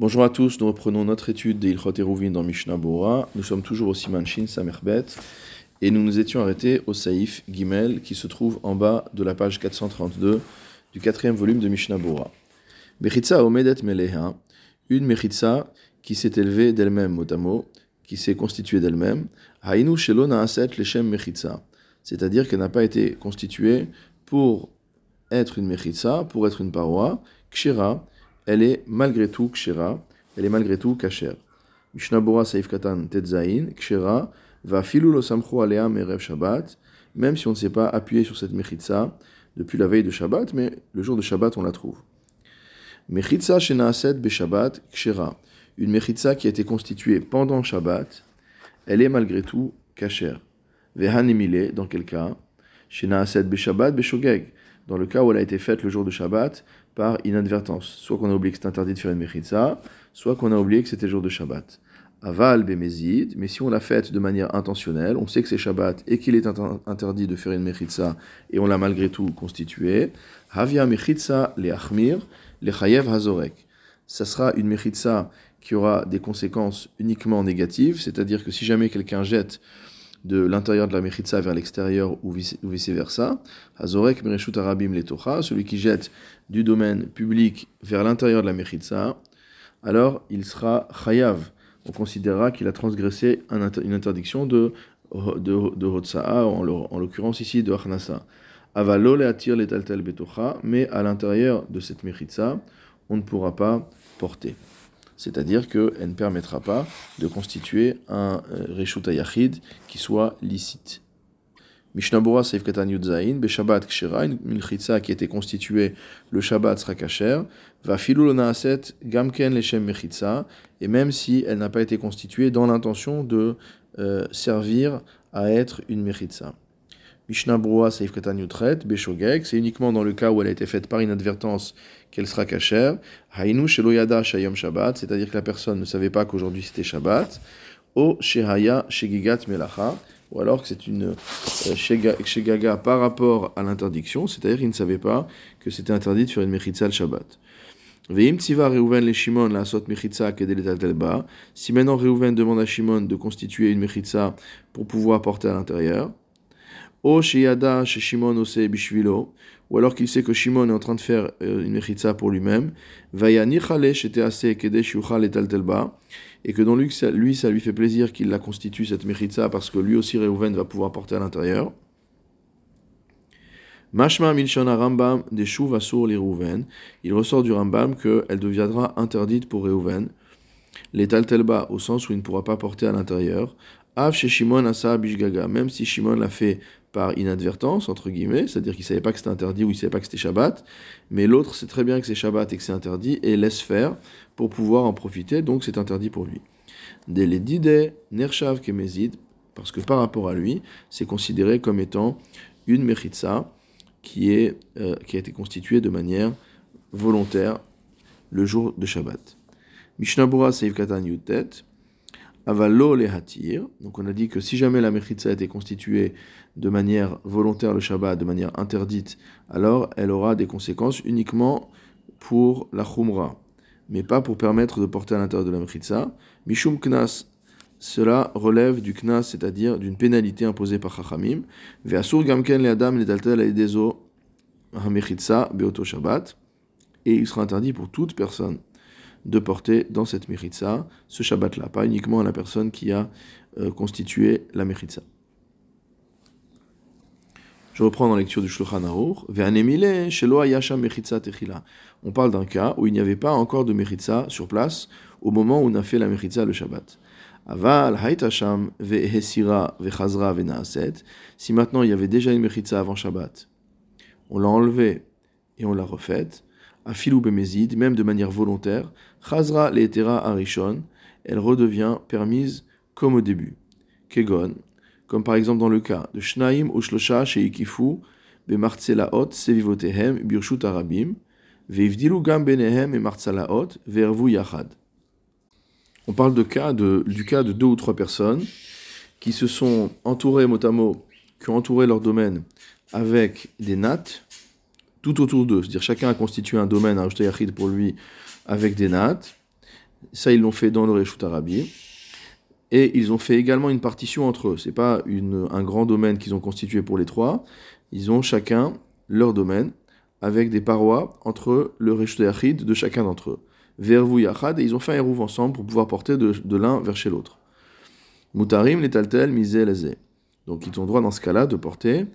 Bonjour à tous, nous reprenons notre étude des Ilchot Eruvin dans Mishnah Bora. Nous sommes toujours au Siman Shin Samerbet et nous nous étions arrêtés au Saïf Gimel qui se trouve en bas de la page 432 du quatrième volume de Mishnah Bora. Mechitza Omedet Meleha, une Mechitza qui s'est élevée d'elle-même motamo, qui s'est constituée d'elle-même, Hainu Shelona Aset Leshem Mechitza, c'est-à-dire qu'elle n'a pas été constituée pour être une Mechitza, pour être une paroi, Kshira, elle est malgré tout kshera, elle est malgré tout kasher. Mishnah Bora Saif Katan Tetzain, kshera, va filou lo samchu alea merev Shabbat, même si on ne s'est pas appuyé sur cette mechitza depuis la veille de Shabbat, mais le jour de Shabbat on la trouve. Mechitza shenaaset be Shabbat kshera, une mechitza qui a été constituée pendant Shabbat, elle est malgré tout kasher. Vehanimile, dans quel cas? Shenaaset be Shabbat be Shogeg, dans le cas où elle a été faite le jour de Shabbat par inadvertance. Soit qu'on a oublié que c'est interdit de faire une mechitza, soit qu'on a oublié que c'était jour de Shabbat. Aval bemezid, mais si on l'a faite de manière intentionnelle, on sait que c'est Shabbat et qu'il est interdit de faire une mechitza et on l'a malgré tout constituée. Havia mechitza le achmir, le chayev hazorek. Ça sera une mechitza qui aura des conséquences uniquement négatives, c'est-à-dire que si jamais quelqu'un jette de l'intérieur de la Mechitza vers l'extérieur ou vice-versa. Hazorek Mereshut Arabim Letocha, celui qui jette du domaine public vers l'intérieur de la Mechitza, alors il sera Chayav. On considérera qu'il a transgressé une interdiction de, de, de en l'occurrence ici de Achnasa. Avalo le'atir letaltel betocha, mais à l'intérieur de cette Mechitza, on ne pourra pas porter c'est-à-dire qu'elle ne permettra pas de constituer un euh, Reshut Yachid qui soit licite. Mishnabura Seif Katan Yudzain, Beshabbat Kshira, une milchitza qui été constituée le Shabbat sera kasher, va filulona aset gamken leshem mechitza, et même si elle n'a pas été constituée dans l'intention de euh, servir à être une mechitza. Mishnah Broa Seif Katan Yutret, Beshogek, c'est uniquement dans le cas où elle a été faite par inadvertance qu'elle sera cachère. Hainu Sheloyada Shayom Shabbat, c'est-à-dire que la personne ne savait pas qu'aujourd'hui c'était Shabbat. O Shehaya Shegigat Melacha, ou alors que c'est une euh, Shegaga par rapport à l'interdiction, c'est-à-dire qu'il ne savait pas que c'était interdit de faire une Mechitza le Shabbat. Veim Tziva Reuven le Shimon la Sot Mechitza Si maintenant Reuven demande à Shimon de constituer une Mechitza pour pouvoir porter à l'intérieur, O Shimon Ose Bishvilo, ou alors qu'il sait que Shimon est en train de faire euh, une mechitza pour lui-même, Vaya Nichale Shetease Kedesh Yuchal et Taltelba, et que dans lui, ça, lui, fait plaisir qu'il la constitue cette mechitza parce que lui aussi Reuven va pouvoir porter à l'intérieur. Mashma Milshana Rambam des Asur les Reuven, il ressort du Rambam qu'elle deviendra interdite pour Reuven, les Taltelba au sens où il ne pourra pas porter à l'intérieur, Av Shimon Asa Bishgaga, même si Shimon l'a fait par inadvertance, entre guillemets, c'est-à-dire qu'il ne savait pas que c'était interdit ou il ne savait pas que c'était Shabbat, mais l'autre sait très bien que c'est Shabbat et que c'est interdit et laisse faire pour pouvoir en profiter, donc c'est interdit pour lui. Dès les dide nershav kemezid, parce que par rapport à lui, c'est considéré comme étant une mechitza qui, est, euh, qui a été constituée de manière volontaire le jour de Shabbat. Mishnabura Seiv Katan Yutet, Avalo le hatir. Donc on a dit que si jamais la mechitza a été constituée de manière volontaire le Shabbat, de manière interdite, alors elle aura des conséquences uniquement pour la chumra, mais pas pour permettre de porter à l'intérieur de la mechitza. Mishum knas, cela relève du knas, c'est-à-dire d'une pénalité imposée par Chachamim. Ve'asur gamken le adam le dezo ha beoto Shabbat. Et il sera interdit pour toute personne de porter dans cette Mechitza ce Shabbat-là, pas uniquement à la personne qui a euh, constitué la Mechitza. Je reprends dans la lecture du Shulchan Aruch. On parle d'un cas où il n'y avait pas encore de Mechitza sur place au moment où on a fait la Mechitza le Shabbat. Aval haitasham vehesira vechazra venaaset. Si maintenant il y avait déjà une Mechitza avant Shabbat, on l'a enlevée et on l'a refaite afilou bemezid, même de manière volontaire, chazra leetera arishon, elle redevient permise comme au début. Kegon, comme par exemple dans le cas de Shnaim ou Shlosha sheikifu bemartzelaot sevivotehem birshut arabim, veivdilu gam benehem et martzalaot vervu yachad. On parle de cas de, du cas de deux ou trois personnes qui se sont entourées mot à mot, qui ont entouré leur domaine avec des nattes, tout autour d'eux. C'est-à-dire chacun a constitué un domaine, un Yachid pour lui, avec des nattes. Ça, ils l'ont fait dans le Reshut Arabi. Et ils ont fait également une partition entre eux. C'est pas une, un grand domaine qu'ils ont constitué pour les trois. Ils ont chacun leur domaine avec des parois entre le Reshut Yachid de chacun d'entre eux. Vervou Yachad, et ils ont fait un rouve ensemble pour pouvoir porter de, l'un vers chez l'autre. Mutarim, les taltel, misé, Donc ils ont droit dans ce cas-là de porter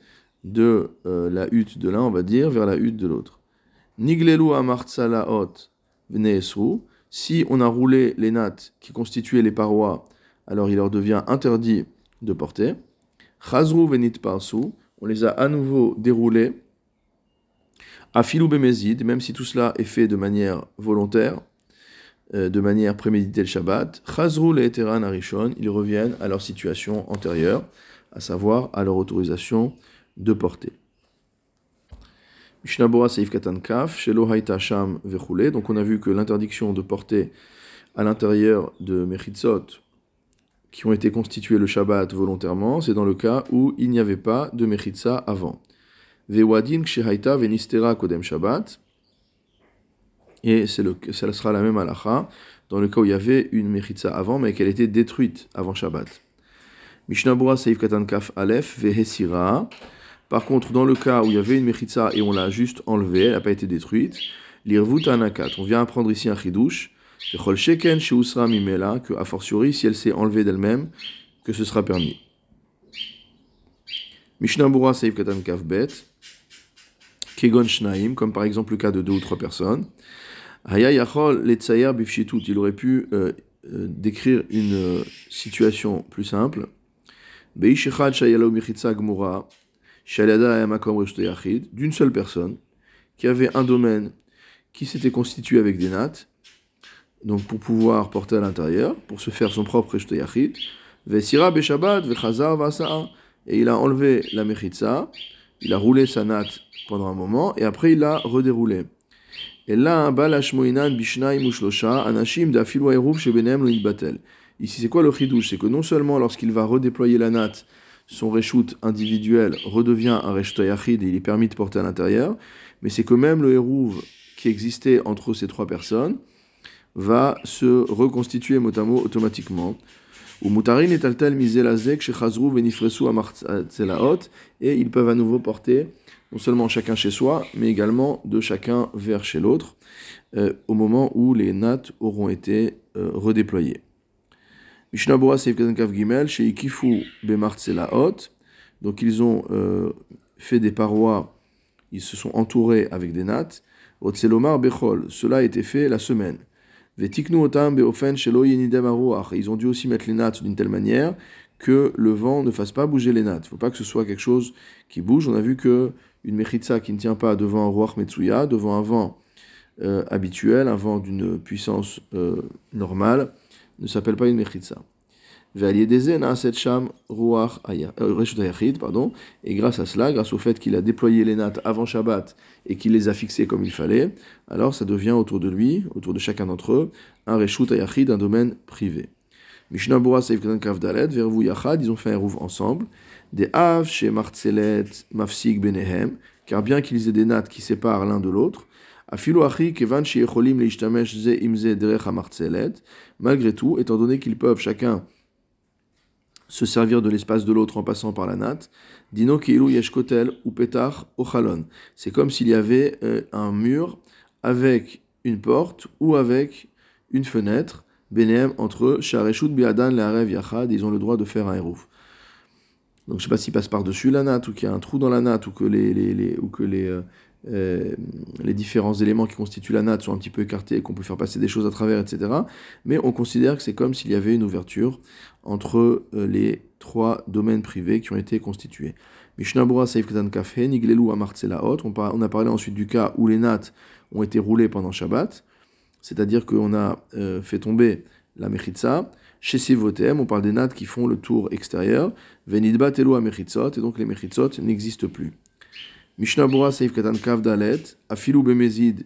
de euh, la hutte de l'un, on va dire, vers la hutte de l'autre. Niglelu amartsalaot vneesru. Si on a roulé les nattes qui constituaient les parois, alors il leur devient interdit de porter. Chazru venit parsu. On les a à nouveau déroulés. Afilou bemezid, même si tout cela est fait de manière volontaire, euh, de manière préméditée le Shabbat. Chazru le eteran arishon. Ils reviennent à leur situation antérieure, à savoir à leur autorisation de porter. Mishnabora Seif Katan Kaf, Shelo Haïta Sham Vechule. Donc on a vu que l'interdiction de porter à l'intérieur de Mechitzot qui ont été constitués le Shabbat volontairement, c'est dans le cas où il n'y avait pas de Mechitza avant. Vewadin Kshehaita Venistera Kodem Shabbat. Et c'est ça sera la même halacha dans le cas où il y avait une Mechitza avant, mais qu'elle était détruite avant Shabbat. Mishnabura Seif Katan Kaf Aleph Vehesira. Par contre, dans le cas où il y avait une mechitza et on l'a juste enlevée, elle n'a pas été détruite, l'irvut anakat. On vient apprendre ici un chidouche. sheken mimela, que a fortiori, si elle s'est enlevée d'elle-même, que ce sera permis. Mishnah Seif Katan Kafbet, Kegon Shnaim, comme par exemple le cas de deux ou trois personnes. Haya Yachol Letzayer Bifshitut, il aurait pu euh, euh, décrire une euh, situation plus simple. Beishechad Shayalo Mechitza Gmura, d'une seule personne, qui avait un domaine qui s'était constitué avec des nattes, donc pour pouvoir porter à l'intérieur, pour se faire son propre Yachid, et il a enlevé la mechitza, il a roulé sa natte pendant un moment, et après il l'a redéroulé. Et là, Ici, c'est quoi le chidouche? C'est que non seulement lorsqu'il va redéployer la natte son reshoot individuel redevient un reshoot yachid et il est permis de porter à l'intérieur, mais c'est que même le hérouve qui existait entre ces trois personnes va se reconstituer mot à mot automatiquement. Ou mutarin et taltel mizelazek chez chazrou venifresu amartzelaot, et ils peuvent à nouveau porter non seulement chacun chez soi, mais également de chacun vers chez l'autre, euh, au moment où les nattes auront été euh, redéployées. Mishnabura Seif Gimel, chez Ikifu. Donc ils ont euh, fait des parois, ils se sont entourés avec des nattes. Otselomar Bechol, cela a été fait la semaine. Vetiknu Otam Beofen Ils ont dû aussi mettre les nattes d'une telle manière que le vent ne fasse pas bouger les nattes. Il ne faut pas que ce soit quelque chose qui bouge. On a vu que une mechitza qui ne tient pas devant un roi Metsuya, devant un vent euh, habituel, un vent d'une puissance euh, normale, ne s'appelle pas une mechitza. pardon, et grâce à cela, grâce au fait qu'il a déployé les nattes avant Shabbat et qu'il les a fixées comme il fallait, alors ça devient autour de lui, autour de chacun d'entre eux, un reshut ayachid, un domaine privé. Mishnah Bora Kavdalet, Vervu Yachad, ils ont fait un rouve ensemble. Des Av chez Martzelet Mafsig Benehem, car bien qu'ils aient des nattes qui séparent l'un de l'autre, Malgré tout, étant donné qu'ils peuvent chacun se servir de l'espace de l'autre en passant par la natte, Dino Yeshkotel ou Petar Ochalon. C'est comme s'il y avait euh, un mur avec une porte ou avec une fenêtre, Benem, entre Shareshut Biadan, Yachad, ils ont le droit de faire un hérouf. Donc je ne sais pas s'il passe par-dessus la natte ou qu'il y a un trou dans la natte ou que les, les, euh, les différents éléments qui constituent la natte sont un petit peu écartés et qu'on peut faire passer des choses à travers, etc. Mais on considère que c'est comme s'il y avait une ouverture entre euh, les trois domaines privés qui ont été constitués. Niglelu. On a parlé ensuite du cas où les nattes ont été roulées pendant Shabbat, c'est-à-dire qu'on a euh, fait tomber la Mechitza. Chez Sivotem, on parle des nattes qui font le tour extérieur. Venidba Telu Amechitzot, et donc les Mechitzot n'existent plus. Mishnah Seif Katan Kav Afilu Bemezid.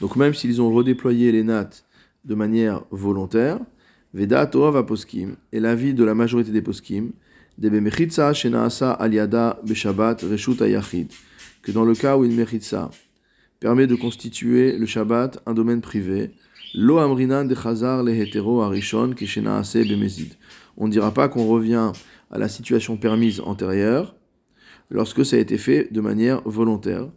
Donc même s'ils ont redéployé les nattes de manière volontaire, Veda Torah Poskim, et l'avis de la majorité des Poskim, de Bemechitza Shenaasa Aliada Beshabbat Reshut Ayachid, que dans le cas où une Mechitza permet de constituer le Shabbat un domaine privé. Lo amrinan de chazar le hetero arishon kishena ase bemezid. On ne dira pas qu'on revient à la situation permise antérieure lorsque ça a été fait de manière volontaire.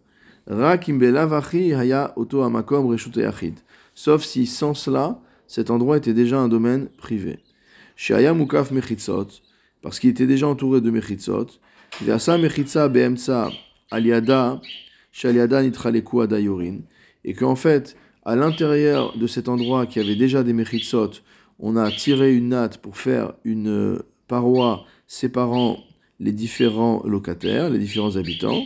Sauf si sans cela, cet endroit était déjà un domaine privé. Shaya mukaf mechitzot, parce qu'il était déjà entouré de mechitzot. Veasa mechitza beemtsa aliada, shaliada nitraleku adayorin. Et qu'en fait, à l'intérieur de cet endroit qui avait déjà des mechitzot, on a tiré une natte pour faire une paroi séparant les différents locataires, les différents habitants.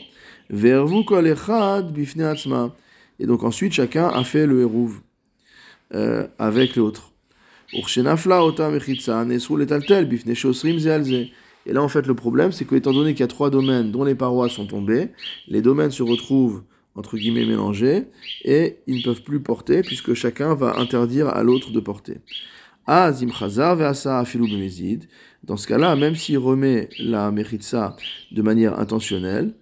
Bifne atzma. Et donc ensuite, chacun a fait le hérouv euh, avec l'autre. Et là, en fait, le problème, c'est que, étant donné qu'il y a trois domaines dont les parois sont tombées, les domaines se retrouvent, entre guillemets, mélangés, et ils ne peuvent plus porter, puisque chacun va interdire à l'autre de porter. Dans ce cas-là, même s'il remet la mechitsa de manière intentionnelle,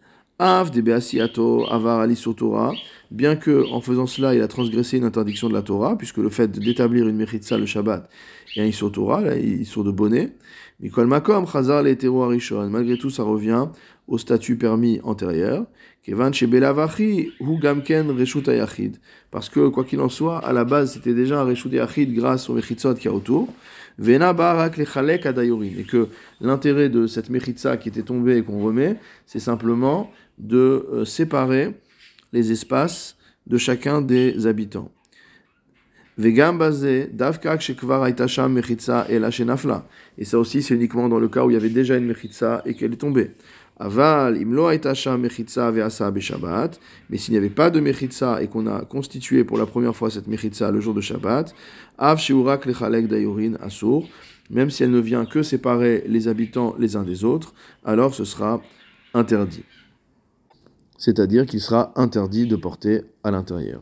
Av de avar ali Torah, bien que en faisant cela, il a transgressé une interdiction de la Torah, puisque le fait d'établir une mechitsa le Shabbat et un Isur Torah, là, Isur de bonnet, Mikol Makom, Chazar le Arishon, malgré tout, ça revient au statut permis antérieur. Parce que, quoi qu'il en soit, à la base, c'était déjà un Reshut Ayachid grâce au Mechitzot qui a autour. Vena Barak Lechalek Adayorin. Et que l'intérêt de cette Mechitza qui était tombée et qu'on remet, c'est simplement de euh, séparer les espaces de chacun des habitants. Et ça aussi, c'est uniquement dans le cas où il y avait déjà une mechitza et qu'elle est tombée. Aval, imlo mechitza veasa Shabbat. Mais s'il n'y avait pas de mechitza et qu'on a constitué pour la première fois cette mechitza le jour de Shabbat, av shiurak lechalek dayorin asur. Même si elle ne vient que séparer les habitants les uns des autres, alors ce sera interdit. C'est-à-dire qu'il sera interdit de porter à l'intérieur.